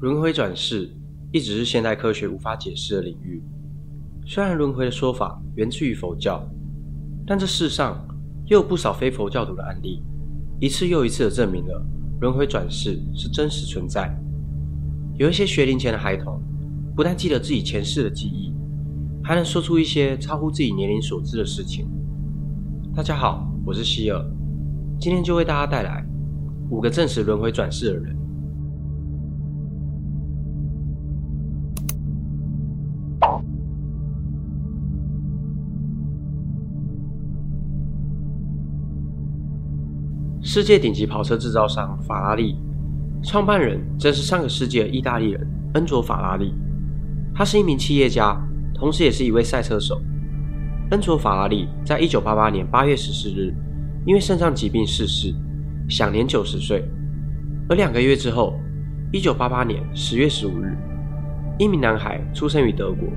轮回转世一直是现代科学无法解释的领域。虽然轮回的说法源自于佛教，但这世上又有不少非佛教徒的案例，一次又一次的证明了轮回转世是真实存在。有一些学龄前的孩童，不但记得自己前世的记忆，还能说出一些超乎自己年龄所知的事情。大家好，我是希尔，今天就为大家带来五个证实轮回转世的人。世界顶级跑车制造商法拉利创办人正是上个世纪的意大利人恩佐·法拉利。他是一名企业家，同时也是一位赛车手。恩佐·法拉利在一九八八年八月十四日因为肾脏疾病逝世，享年九十岁。而两个月之后，一九八八年十月十五日，一名男孩出生于德国。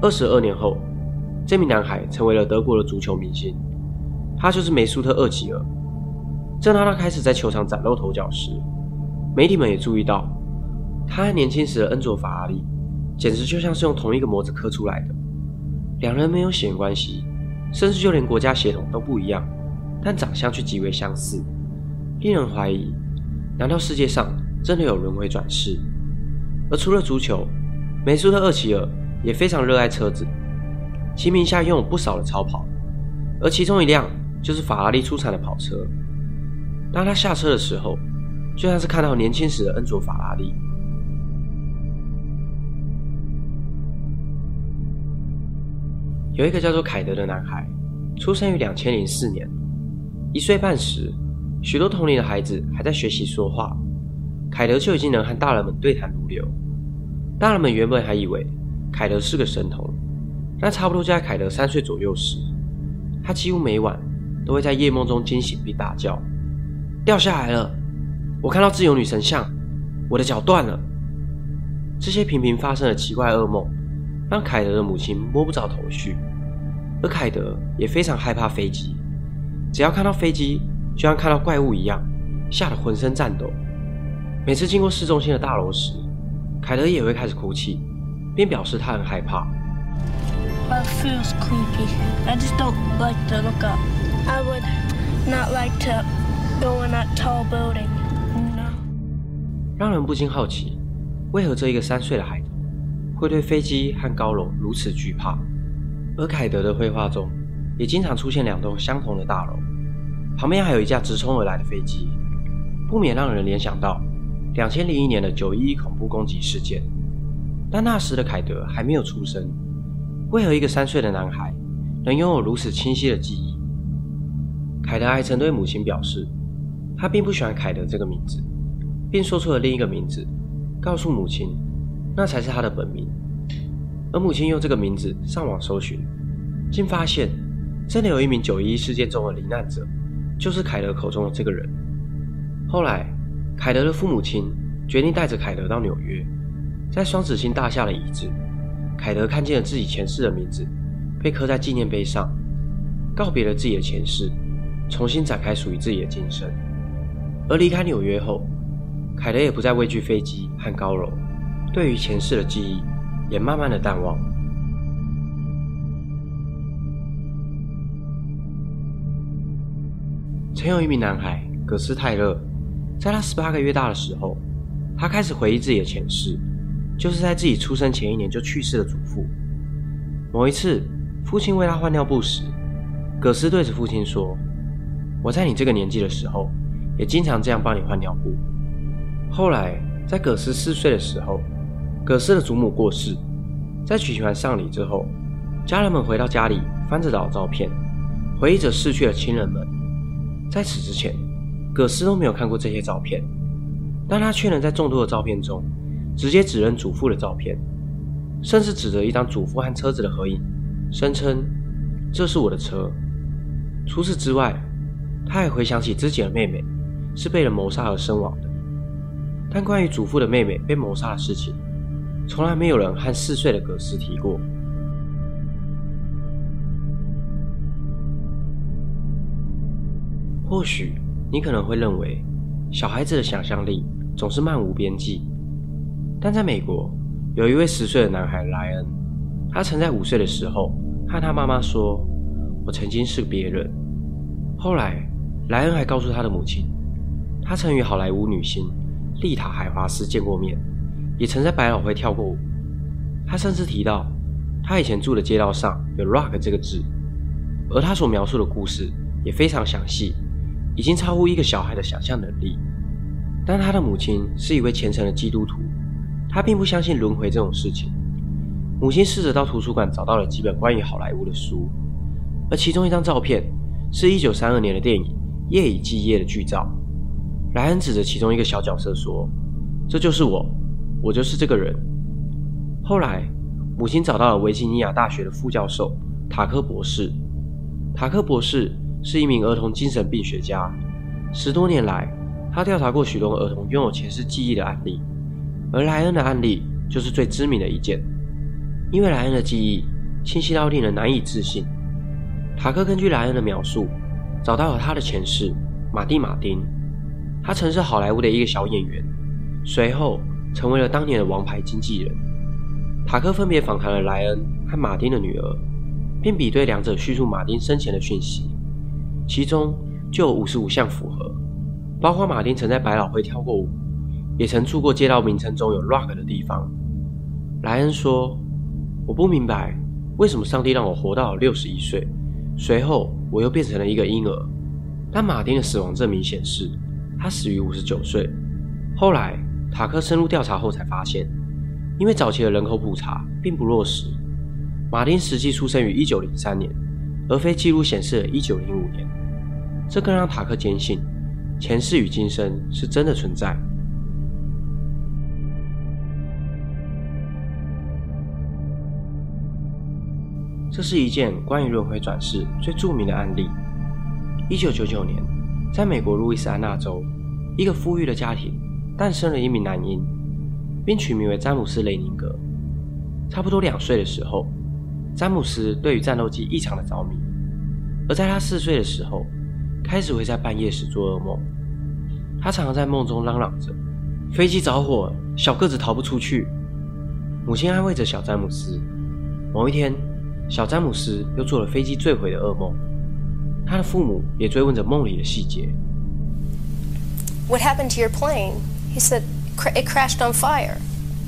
二十二年后，这名男孩成为了德国的足球明星，他就是梅苏特·厄齐尔。正当他开始在球场崭露头角时，媒体们也注意到，他和年轻时的恩佐·法拉利简直就像是用同一个模子刻出来的。两人没有血缘关系，甚至就连国家血统都不一样，但长相却极为相似，令人怀疑：难道世界上真的有轮回转世？而除了足球，梅苏特·厄齐尔也非常热爱车子，其名下拥有不少的超跑，而其中一辆就是法拉利出产的跑车。当他下车的时候，就像是看到年轻时的恩佐·法拉利。有一个叫做凯德的男孩，出生于两千零四年。一岁半时，许多同龄的孩子还在学习说话，凯德就已经能和大人们对谈如流。大人们原本还以为凯德是个神童，但差不多在凯德三岁左右时，他几乎每晚都会在夜梦中惊醒并大叫。掉下来了！我看到自由女神像，我的脚断了。这些频频发生的奇怪噩梦，让凯德的母亲摸不着头绪，而凯德也非常害怕飞机。只要看到飞机，就像看到怪物一样，吓得浑身颤抖。每次经过市中心的大楼时，凯德也会开始哭泣，并表示他很害怕。I feels creepy. I just don't like to look up. I would not like to. 让人不禁好奇，为何这一个三岁的孩童会对飞机和高楼如此惧怕？而凯德的绘画中也经常出现两栋相同的大楼，旁边还有一架直冲而来的飞机，不免让人联想到两千零一年的九一一恐怖攻击事件。但那时的凯德还没有出生，为何一个三岁的男孩能拥有如此清晰的记忆？凯德还曾对母亲表示。他并不喜欢凯德这个名字，并说出了另一个名字，告诉母亲，那才是他的本名。而母亲用这个名字上网搜寻，竟发现真的有一名九一一事件中的罹难者，就是凯德口中的这个人。后来，凯德的父母亲决定带着凯德到纽约，在双子星大厦的遗址，凯德看见了自己前世的名字被刻在纪念碑上，告别了自己的前世，重新展开属于自己的今生。而离开纽约后，凯德也不再畏惧飞机和高楼，对于前世的记忆也慢慢的淡忘。曾有一名男孩葛斯泰勒，在他十八个月大的时候，他开始回忆自己的前世，就是在自己出生前一年就去世的祖父。某一次，父亲为他换尿布时，葛斯对着父亲说：“我在你这个年纪的时候。”也经常这样帮你换尿布。后来，在葛斯四岁的时候，葛斯的祖母过世，在举行完丧礼之后，家人们回到家里，翻着老照片，回忆着逝去的亲人们。在此之前，葛斯都没有看过这些照片，但他却能在众多的照片中，直接指认祖父的照片，甚至指着一张祖父和车子的合影，声称这是我的车。除此之外，他还回想起自己的妹妹。是被人谋杀而身亡的，但关于祖父的妹妹被谋杀的事情，从来没有人和四岁的葛斯提过。或许你可能会认为，小孩子的想象力总是漫无边际，但在美国，有一位十岁的男孩莱恩，他曾在五岁的时候和他妈妈说：“我曾经是别人。”后来，莱恩还告诉他的母亲，他曾与好莱坞女星丽塔·海华斯见过面，也曾在百老汇跳过舞。他甚至提到，他以前住的街道上有 “rock” 这个字，而他所描述的故事也非常详细，已经超乎一个小孩的想象能力。但他的母亲是一位虔诚的基督徒，他并不相信轮回这种事情。母亲试着到图书馆找到了几本关于好莱坞的书，而其中一张照片是一九三二年的电影《夜以继夜》的剧照。莱恩指着其中一个小角色说：“这就是我，我就是这个人。”后来，母亲找到了维吉尼亚大学的副教授塔克博士。塔克博士是一名儿童精神病学家。十多年来，他调查过许多儿童拥有前世记忆的案例，而莱恩的案例就是最知名的一件。因为莱恩的记忆清晰到令人难以置信，塔克根据莱恩的描述，找到了他的前世马蒂·马丁。他曾是好莱坞的一个小演员，随后成为了当年的王牌经纪人。塔克分别访谈了莱恩和马丁的女儿，并比对两者叙述马丁生前的讯息，其中就有五十五项符合，包括马丁曾在百老汇跳过舞，也曾住过街道名称中有 rock 的地方。莱恩说：“我不明白为什么上帝让我活到了六十一岁，随后我又变成了一个婴儿。但马丁的死亡证明显示他死于五十九岁。”后来塔克深入调查后才发现。因为早期的人口普查并不落实，马丁实际出生于一九零三年，而非记录显示的一九零五年。这更让塔克坚信前世与今生是真的存在。这是一件关于轮回转世最著名的案例。一九九九年，在美国路易斯安那州，一个富裕的家庭诞生了一名男婴。并取名为詹姆斯·雷宁格。差不多两岁的时候，詹姆斯对于战斗机异常的着迷，而在他四岁的时候，开始会在半夜时做噩梦。他常常在梦中嚷嚷着：“飞机着火，小个子逃不出去。”母亲安慰着小詹姆斯。某一天，小詹姆斯又做了飞机坠毁的噩梦，他的父母也追问着梦里的细节。What happened to your plane? He said. it crashed on fire.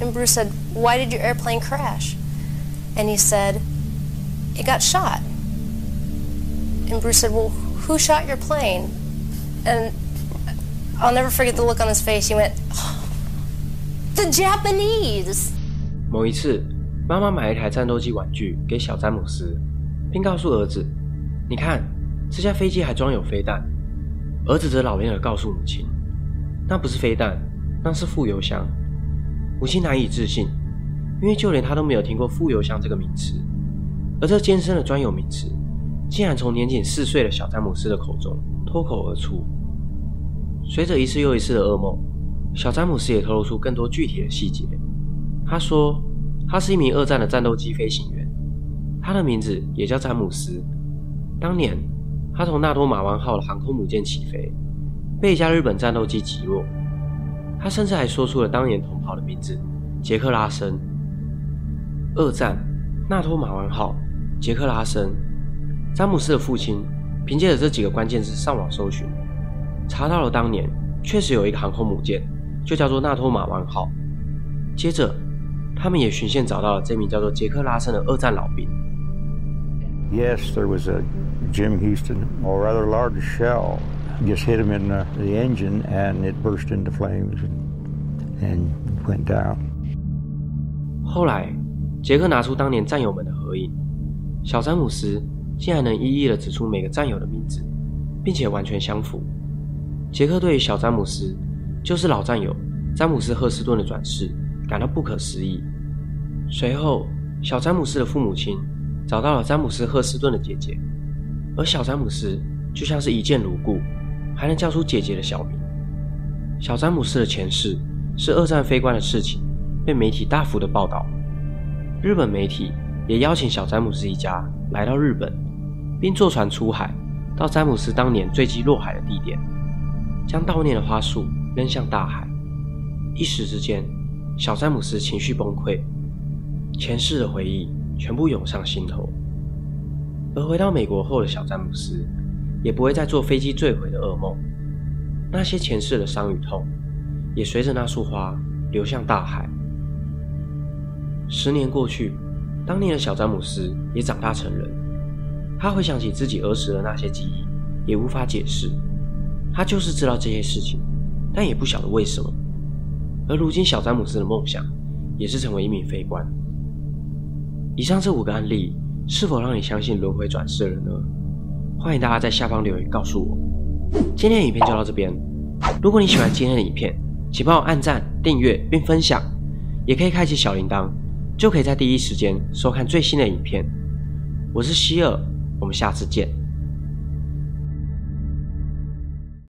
And Bruce said, Why did your airplane crash? And he said, It got shot. And Bruce said, Well, who shot your plane? And I'll never forget the look on his face. He went, The Japanese. 某一次，妈妈买了一台战斗机玩具给小詹姆斯，并告诉儿子：“你看， 这架飞机还装有飞弹。”儿子则老练地告诉母亲：“那不是飞弹，那是副油箱，母亲难以置信，因为就连她都没有听过副油箱这个名词，而这艰深的专有名词，竟然从年仅四岁的小詹姆斯的口中脱口而出。随着一次又一次的噩梦，小詹姆斯也透露出更多具体的细节。他说，他是一名二战的战斗机飞行员，他的名字也叫詹姆斯。当年，他从纳托马湾号的航空母舰起飞，被一架日本战斗机击落。他甚至还说出了当年同袍的名字——杰克拉森。二战，纳托马湾号，杰克拉森。詹姆斯的父亲凭借着这几个关键字上网搜寻，查到了当年确实有一个航空母舰，就叫做纳托马湾号。接着，他们也循线找到了这名叫做杰克拉森的二战老兵。Yes, there was a Jim Houston, or rather large shell. just hit him in the, the engine and it burst into flames and, and went down. 后来，杰克拿出当年战友们的合影，小詹姆斯竟然能一一的指出每个战友的名字，并且完全相符。杰克对于小詹姆斯就是老战友詹姆斯·赫斯顿的转世感到不可思议。随后，小詹姆斯的父母亲找到了詹姆斯·赫斯顿的姐姐，而小詹姆斯就像是一见如故。还能叫出姐姐的小名。小詹姆斯的前世是二战飞官的事情，被媒体大幅的报道。日本媒体也邀请小詹姆斯一家来到日本，并坐船出海，到詹姆斯当年坠机落海的地点，将悼念的花束扔向大海。一时之间，小詹姆斯情绪崩溃，前世的回忆全部涌上心头。而回到美国后的小詹姆斯，也不会再做飞机坠毁的噩梦。那些前世的伤与痛，也随着那束花流向大海。十年过去，当年的小詹姆斯也长大成人。他回想起自己儿时的那些记忆，也无法解释。他就是知道这些事情，但也不晓得为什么。而如今，小詹姆斯的梦想也是成为一名飞官。以上这五个案例，是否让你相信轮回转世了呢？欢迎大家在下方留言告诉我。今天的影片就到这边。如果你喜欢今天的影片，请帮我按赞、订阅并分享，也可以开启小铃铛，就可以在第一时间收看最新的影片。我是希尔，我们下次见。